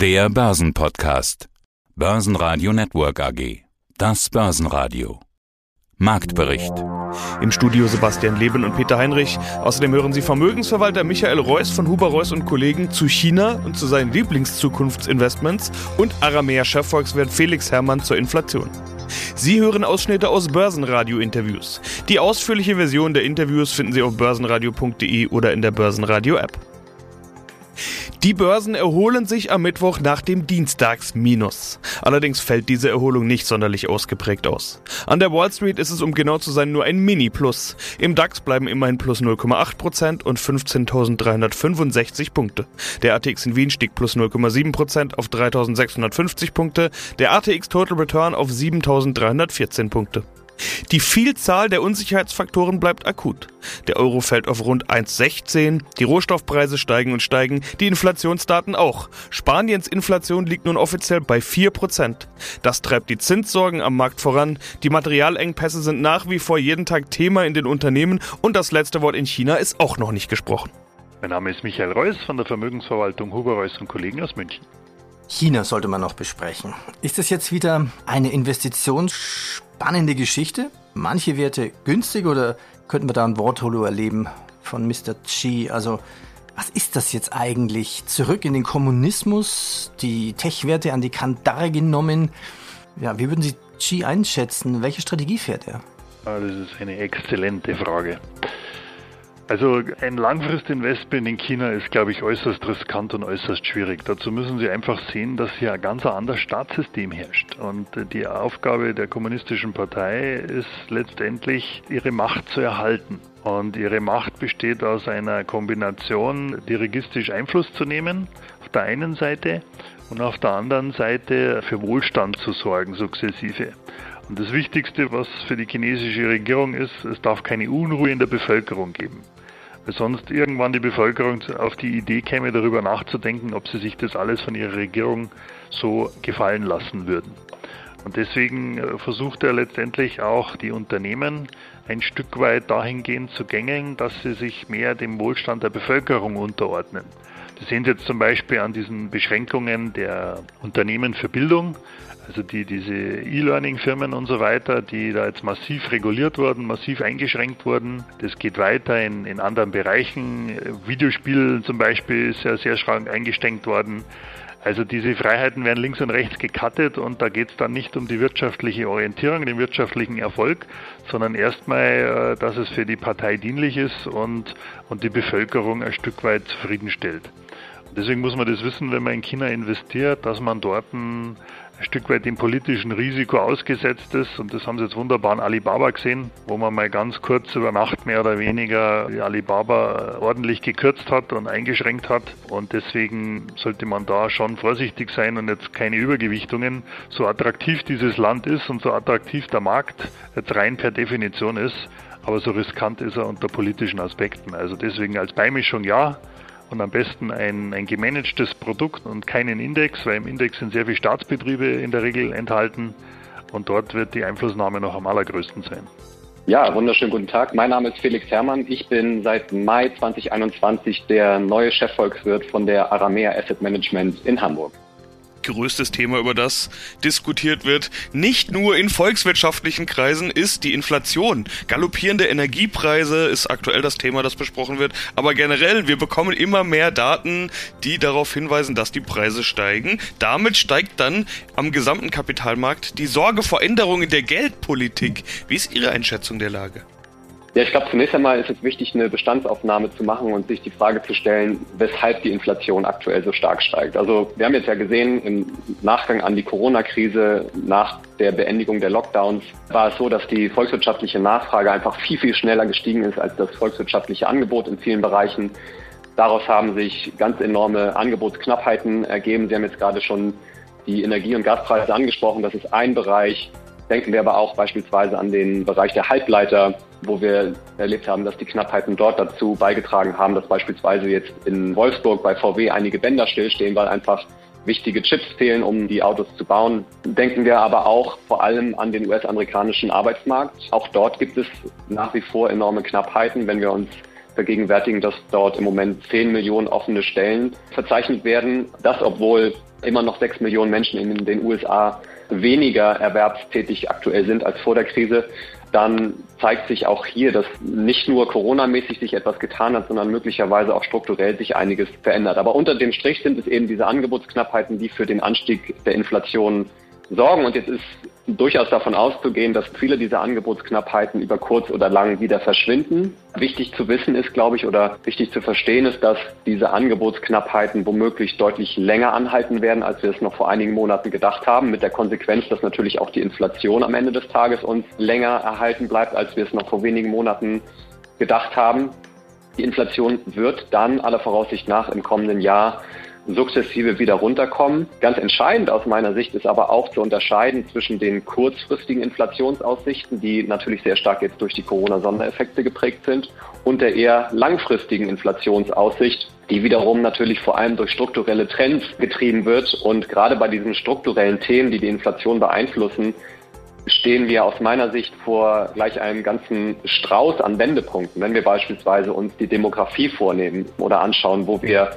Der Börsenpodcast. Börsenradio Network AG. Das Börsenradio. Marktbericht. Im Studio Sebastian Leben und Peter Heinrich. Außerdem hören Sie Vermögensverwalter Michael Reuss von Huber Reuss und Kollegen zu China und zu seinen Lieblingszukunftsinvestments und Aramea-Chefvolkswirt Felix Herrmann zur Inflation. Sie hören Ausschnitte aus Börsenradio-Interviews. Die ausführliche Version der Interviews finden Sie auf börsenradio.de oder in der Börsenradio-App. Die Börsen erholen sich am Mittwoch nach dem Dienstagsminus. Allerdings fällt diese Erholung nicht sonderlich ausgeprägt aus. An der Wall Street ist es um genau zu sein nur ein Mini-Plus. Im DAX bleiben immerhin plus 0,8% und 15.365 Punkte. Der ATX in Wien stieg plus 0,7% auf 3.650 Punkte, der ATX Total Return auf 7.314 Punkte. Die Vielzahl der Unsicherheitsfaktoren bleibt akut. Der Euro fällt auf rund 1,16, die Rohstoffpreise steigen und steigen, die Inflationsdaten auch. Spaniens Inflation liegt nun offiziell bei 4%. Das treibt die Zinssorgen am Markt voran, die Materialengpässe sind nach wie vor jeden Tag Thema in den Unternehmen und das letzte Wort in China ist auch noch nicht gesprochen. Mein Name ist Michael Reuss von der Vermögensverwaltung Huber Reuss und Kollegen aus München. China sollte man noch besprechen. Ist das jetzt wieder eine Investitions spannende Geschichte. Manche Werte günstig oder könnten wir da ein Wortholo erleben von Mr. Chi? Also, was ist das jetzt eigentlich? Zurück in den Kommunismus, die Tech-Werte an die Kandare genommen. Ja, wie würden Sie Chi einschätzen? Welche Strategie fährt er? Ah, das ist eine exzellente Frage. Also ein Langfristinvestment in China ist, glaube ich, äußerst riskant und äußerst schwierig. Dazu müssen Sie einfach sehen, dass hier ein ganz anderes Staatssystem herrscht. Und die Aufgabe der kommunistischen Partei ist letztendlich, ihre Macht zu erhalten. Und ihre Macht besteht aus einer Kombination, dirigistisch Einfluss zu nehmen, auf der einen Seite, und auf der anderen Seite für Wohlstand zu sorgen, sukzessive. Und das Wichtigste, was für die chinesische Regierung ist, es darf keine Unruhe in der Bevölkerung geben sonst irgendwann die Bevölkerung auf die Idee käme, darüber nachzudenken, ob sie sich das alles von ihrer Regierung so gefallen lassen würden. Und deswegen äh, versucht er letztendlich auch die Unternehmen ein Stück weit dahingehend zu gängeln, dass sie sich mehr dem Wohlstand der Bevölkerung unterordnen. Das sehen Sie jetzt zum Beispiel an diesen Beschränkungen der Unternehmen für Bildung, also die, diese E-Learning-Firmen und so weiter, die da jetzt massiv reguliert wurden, massiv eingeschränkt wurden. Das geht weiter in, in anderen Bereichen. Videospiele zum Beispiel ist ja sehr stark eingeschränkt worden. Also diese Freiheiten werden links und rechts gekattet und da geht es dann nicht um die wirtschaftliche Orientierung, den wirtschaftlichen Erfolg, sondern erstmal, äh, dass es für die Partei dienlich ist und, und die Bevölkerung ein Stück weit zufriedenstellt. Deswegen muss man das wissen, wenn man in China investiert, dass man dort ein, Stück weit dem politischen Risiko ausgesetzt ist. Und das haben Sie jetzt wunderbar an Alibaba gesehen, wo man mal ganz kurz über Nacht mehr oder weniger Alibaba ordentlich gekürzt hat und eingeschränkt hat. Und deswegen sollte man da schon vorsichtig sein und jetzt keine Übergewichtungen. So attraktiv dieses Land ist und so attraktiv der Markt jetzt rein per Definition ist, aber so riskant ist er unter politischen Aspekten. Also deswegen als Beimischung ja, und am besten ein, ein gemanagtes Produkt und keinen Index, weil im Index sind sehr viele Staatsbetriebe in der Regel enthalten und dort wird die Einflussnahme noch am allergrößten sein. Ja, wunderschönen guten Tag. Mein Name ist Felix Herrmann. Ich bin seit Mai 2021 der neue Chefvolkswirt von der Aramea Asset Management in Hamburg größtes Thema, über das diskutiert wird, nicht nur in volkswirtschaftlichen Kreisen, ist die Inflation. Galoppierende Energiepreise ist aktuell das Thema, das besprochen wird. Aber generell, wir bekommen immer mehr Daten, die darauf hinweisen, dass die Preise steigen. Damit steigt dann am gesamten Kapitalmarkt die Sorge vor Änderungen der Geldpolitik. Wie ist Ihre Einschätzung der Lage? Ja, ich glaube, zunächst einmal ist es wichtig, eine Bestandsaufnahme zu machen und sich die Frage zu stellen, weshalb die Inflation aktuell so stark steigt. Also wir haben jetzt ja gesehen, im Nachgang an die Corona-Krise, nach der Beendigung der Lockdowns, war es so, dass die volkswirtschaftliche Nachfrage einfach viel, viel schneller gestiegen ist als das volkswirtschaftliche Angebot in vielen Bereichen. Daraus haben sich ganz enorme Angebotsknappheiten ergeben. Sie haben jetzt gerade schon die Energie- und Gaspreise angesprochen. Das ist ein Bereich. Denken wir aber auch beispielsweise an den Bereich der Halbleiter, wo wir erlebt haben, dass die Knappheiten dort dazu beigetragen haben, dass beispielsweise jetzt in Wolfsburg bei VW einige Bänder stillstehen, weil einfach wichtige Chips fehlen, um die Autos zu bauen. Denken wir aber auch vor allem an den US-amerikanischen Arbeitsmarkt. Auch dort gibt es nach wie vor enorme Knappheiten, wenn wir uns vergegenwärtigen, dass dort im Moment 10 Millionen offene Stellen verzeichnet werden. Das, obwohl immer noch sechs Millionen Menschen in den USA weniger erwerbstätig aktuell sind als vor der Krise, dann zeigt sich auch hier, dass nicht nur Corona-mäßig sich etwas getan hat, sondern möglicherweise auch strukturell sich einiges verändert. Aber unter dem Strich sind es eben diese Angebotsknappheiten, die für den Anstieg der Inflation sorgen. Und jetzt ist durchaus davon auszugehen, dass viele dieser Angebotsknappheiten über kurz oder lang wieder verschwinden. Wichtig zu wissen ist, glaube ich, oder wichtig zu verstehen ist, dass diese Angebotsknappheiten womöglich deutlich länger anhalten werden, als wir es noch vor einigen Monaten gedacht haben, mit der Konsequenz, dass natürlich auch die Inflation am Ende des Tages uns länger erhalten bleibt, als wir es noch vor wenigen Monaten gedacht haben. Die Inflation wird dann aller Voraussicht nach im kommenden Jahr sukzessive wieder runterkommen. Ganz entscheidend aus meiner Sicht ist aber auch zu unterscheiden zwischen den kurzfristigen Inflationsaussichten, die natürlich sehr stark jetzt durch die Corona-Sondereffekte geprägt sind, und der eher langfristigen Inflationsaussicht, die wiederum natürlich vor allem durch strukturelle Trends getrieben wird. Und gerade bei diesen strukturellen Themen, die die Inflation beeinflussen, stehen wir aus meiner Sicht vor gleich einem ganzen Strauß an Wendepunkten. Wenn wir beispielsweise uns die Demografie vornehmen oder anschauen, wo wir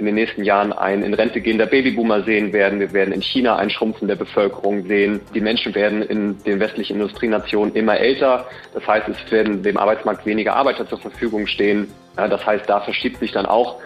in den nächsten Jahren ein in Rente gehender Babyboomer sehen werden. Wir werden in China ein Schrumpfen der Bevölkerung sehen. Die Menschen werden in den westlichen Industrienationen immer älter. Das heißt, es werden dem Arbeitsmarkt weniger Arbeiter zur Verfügung stehen. Das heißt, da verschiebt sich dann auch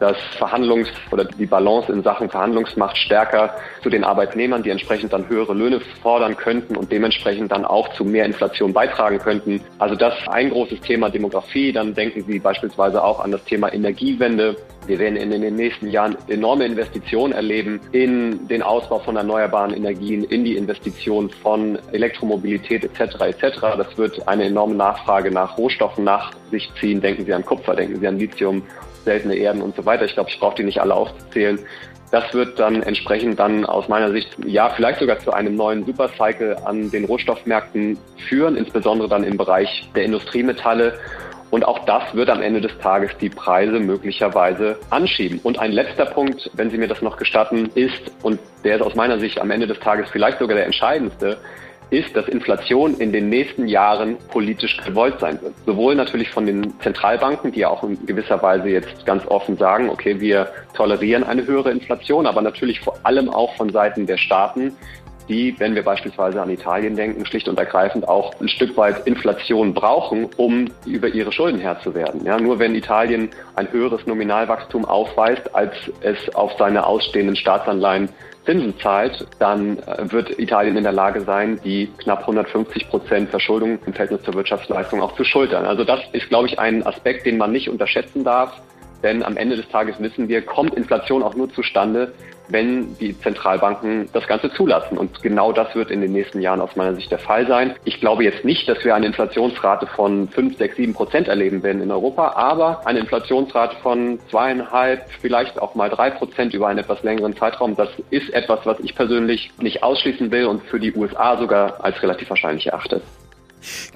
das Verhandlungs- oder die Balance in Sachen Verhandlungsmacht stärker zu den Arbeitnehmern, die entsprechend dann höhere Löhne fordern könnten und dementsprechend dann auch zu mehr Inflation beitragen könnten. Also das ein großes Thema Demografie. Dann denken Sie beispielsweise auch an das Thema Energiewende. Wir werden in den nächsten Jahren enorme Investitionen erleben in den Ausbau von erneuerbaren Energien, in die Investition von Elektromobilität etc. etc. Das wird eine enorme Nachfrage nach Rohstoffen nach sich ziehen. Denken Sie an Kupfer, denken Sie an Lithium seltene Erden und so weiter. Ich glaube, ich brauche die nicht alle aufzuzählen. Das wird dann entsprechend dann aus meiner Sicht, ja, vielleicht sogar zu einem neuen Supercycle an den Rohstoffmärkten führen, insbesondere dann im Bereich der Industriemetalle. Und auch das wird am Ende des Tages die Preise möglicherweise anschieben. Und ein letzter Punkt, wenn Sie mir das noch gestatten, ist, und der ist aus meiner Sicht am Ende des Tages vielleicht sogar der entscheidendste, ist, dass Inflation in den nächsten Jahren politisch gewollt sein wird. Sowohl natürlich von den Zentralbanken, die ja auch in gewisser Weise jetzt ganz offen sagen, okay, wir tolerieren eine höhere Inflation, aber natürlich vor allem auch von Seiten der Staaten, die, wenn wir beispielsweise an Italien denken, schlicht und ergreifend auch ein Stück weit Inflation brauchen, um über ihre Schulden Herr zu werden. Ja, nur wenn Italien ein höheres Nominalwachstum aufweist, als es auf seine ausstehenden Staatsanleihen Zinsen zahlt, dann äh, wird Italien in der Lage sein, die knapp 150 Prozent Verschuldung im Verhältnis zur Wirtschaftsleistung auch zu schultern. Also das ist, glaube ich, ein Aspekt, den man nicht unterschätzen darf. Denn am Ende des Tages wissen wir, kommt Inflation auch nur zustande, wenn die Zentralbanken das Ganze zulassen. Und genau das wird in den nächsten Jahren aus meiner Sicht der Fall sein. Ich glaube jetzt nicht, dass wir eine Inflationsrate von 5, 6, 7 Prozent erleben werden in Europa, aber eine Inflationsrate von zweieinhalb, vielleicht auch mal drei Prozent über einen etwas längeren Zeitraum, das ist etwas, was ich persönlich nicht ausschließen will und für die USA sogar als relativ wahrscheinlich erachte.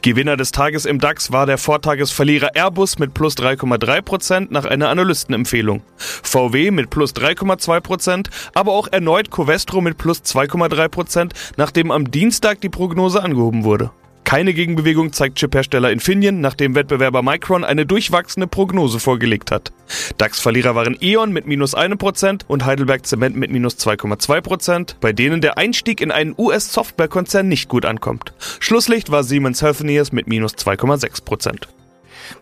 Gewinner des Tages im DAX war der Vortagesverlierer Airbus mit plus 3,3% nach einer Analystenempfehlung. VW mit plus 3,2% aber auch erneut Covestro mit plus 2,3% nachdem am Dienstag die Prognose angehoben wurde. Keine Gegenbewegung zeigt Chiphersteller Infineon, nachdem Wettbewerber Micron eine durchwachsene Prognose vorgelegt hat. DAX-Verlierer waren E.ON mit minus 1% und Heidelberg Zement mit minus 2,2%, bei denen der Einstieg in einen US-Softwarekonzern nicht gut ankommt. Schlusslicht war Siemens Healthineers mit minus 2,6%.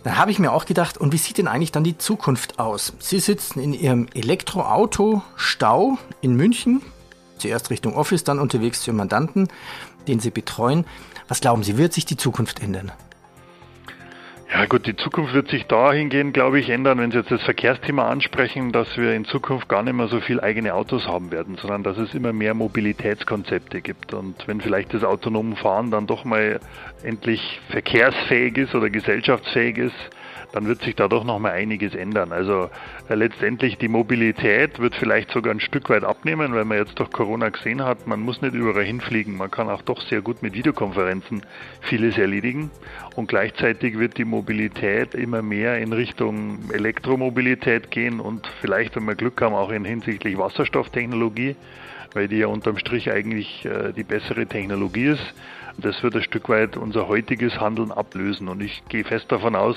Da habe ich mir auch gedacht, und wie sieht denn eigentlich dann die Zukunft aus? Sie sitzen in Ihrem Elektroauto Stau in München, zuerst Richtung Office, dann unterwegs zu Mandanten, den Sie betreuen. Was glauben Sie, wird sich die Zukunft ändern? Ja gut, die Zukunft wird sich dahingehend, glaube ich, ändern, wenn Sie jetzt das Verkehrsthema ansprechen, dass wir in Zukunft gar nicht mehr so viel eigene Autos haben werden, sondern dass es immer mehr Mobilitätskonzepte gibt. Und wenn vielleicht das autonome Fahren dann doch mal endlich verkehrsfähig ist oder gesellschaftsfähig ist, dann wird sich da doch noch mal einiges ändern. Also äh, letztendlich die Mobilität wird vielleicht sogar ein Stück weit abnehmen, weil man jetzt durch Corona gesehen hat, man muss nicht überall hinfliegen. Man kann auch doch sehr gut mit Videokonferenzen vieles erledigen. Und gleichzeitig wird die Mobilität immer mehr in Richtung Elektromobilität gehen und vielleicht, wenn wir Glück haben, auch in hinsichtlich Wasserstofftechnologie, weil die ja unterm Strich eigentlich äh, die bessere Technologie ist. Das wird ein Stück weit unser heutiges Handeln ablösen. Und ich gehe fest davon aus,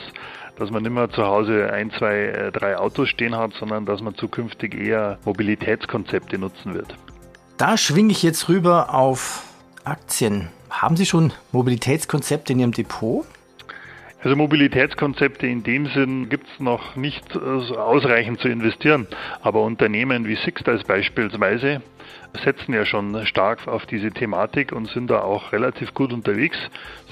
dass man nicht mehr zu Hause ein, zwei, äh, drei Autos stehen hat, sondern dass man zukünftig eher Mobilitätskonzepte nutzen wird. Da schwinge ich jetzt rüber auf Aktien. Haben Sie schon Mobilitätskonzepte in Ihrem Depot? Also Mobilitätskonzepte in dem Sinn gibt es noch nicht ausreichend zu investieren. Aber Unternehmen wie Sixtiles beispielsweise setzen ja schon stark auf diese Thematik und sind da auch relativ gut unterwegs.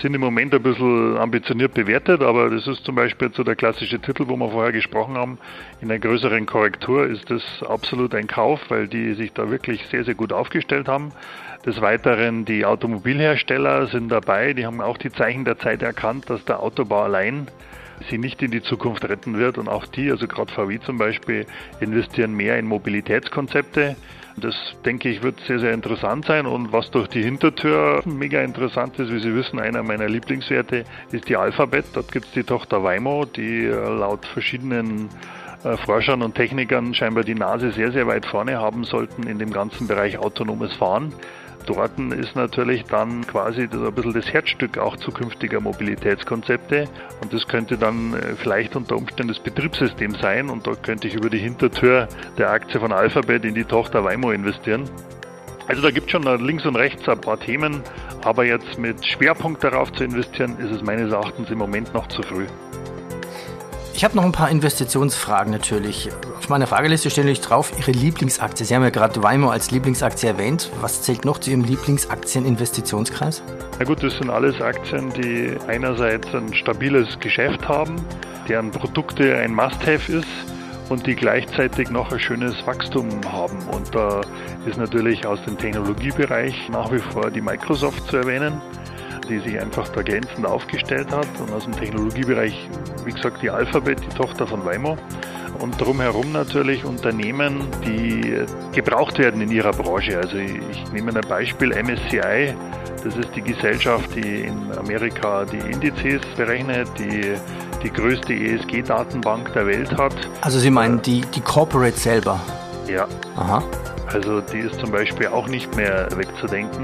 Sind im Moment ein bisschen ambitioniert bewertet, aber das ist zum Beispiel so der klassische Titel, wo wir vorher gesprochen haben. In einer größeren Korrektur ist das absolut ein Kauf, weil die sich da wirklich sehr, sehr gut aufgestellt haben. Des Weiteren die Automobilhersteller sind dabei, die haben auch die Zeichen der Zeit erkannt, dass der Autobau allein sie nicht in die Zukunft retten wird und auch die, also gerade VW zum Beispiel, investieren mehr in Mobilitätskonzepte. Das denke ich wird sehr, sehr interessant sein und was durch die Hintertür mega interessant ist, wie Sie wissen, einer meiner Lieblingswerte ist die Alphabet. Dort gibt es die Tochter Waymo, die äh, laut verschiedenen äh, Forschern und Technikern scheinbar die Nase sehr, sehr weit vorne haben sollten in dem ganzen Bereich autonomes Fahren. Dort ist natürlich dann quasi ein bisschen das Herzstück auch zukünftiger Mobilitätskonzepte und das könnte dann äh, vielleicht unter Umständen das Betriebssystem sein und dort könnte ich über die Hintertür der Aktie von Alphabet in die Tochter Waymo investieren. Also da gibt es schon links und rechts ein paar Themen, aber jetzt mit Schwerpunkt darauf zu investieren, ist es meines Erachtens im Moment noch zu früh. Ich habe noch ein paar Investitionsfragen natürlich. Auf meiner Frageliste stelle ich drauf Ihre Lieblingsaktie. Sie haben ja gerade Waymo als Lieblingsaktie erwähnt. Was zählt noch zu Ihrem Lieblingsaktieninvestitionskreis? Na gut, das sind alles Aktien, die einerseits ein stabiles Geschäft haben, deren Produkte ein Must-Have ist und die gleichzeitig noch ein schönes Wachstum haben. Und da ist natürlich aus dem Technologiebereich nach wie vor die Microsoft zu erwähnen die sich einfach da glänzend aufgestellt hat. Und aus dem Technologiebereich, wie gesagt, die Alphabet, die Tochter von Waymo. Und drumherum natürlich Unternehmen, die gebraucht werden in ihrer Branche. Also ich nehme ein Beispiel MSCI. Das ist die Gesellschaft, die in Amerika die Indizes berechnet, die die größte ESG-Datenbank der Welt hat. Also Sie meinen die, die Corporate selber? Ja. Aha. Also die ist zum Beispiel auch nicht mehr wegzudenken.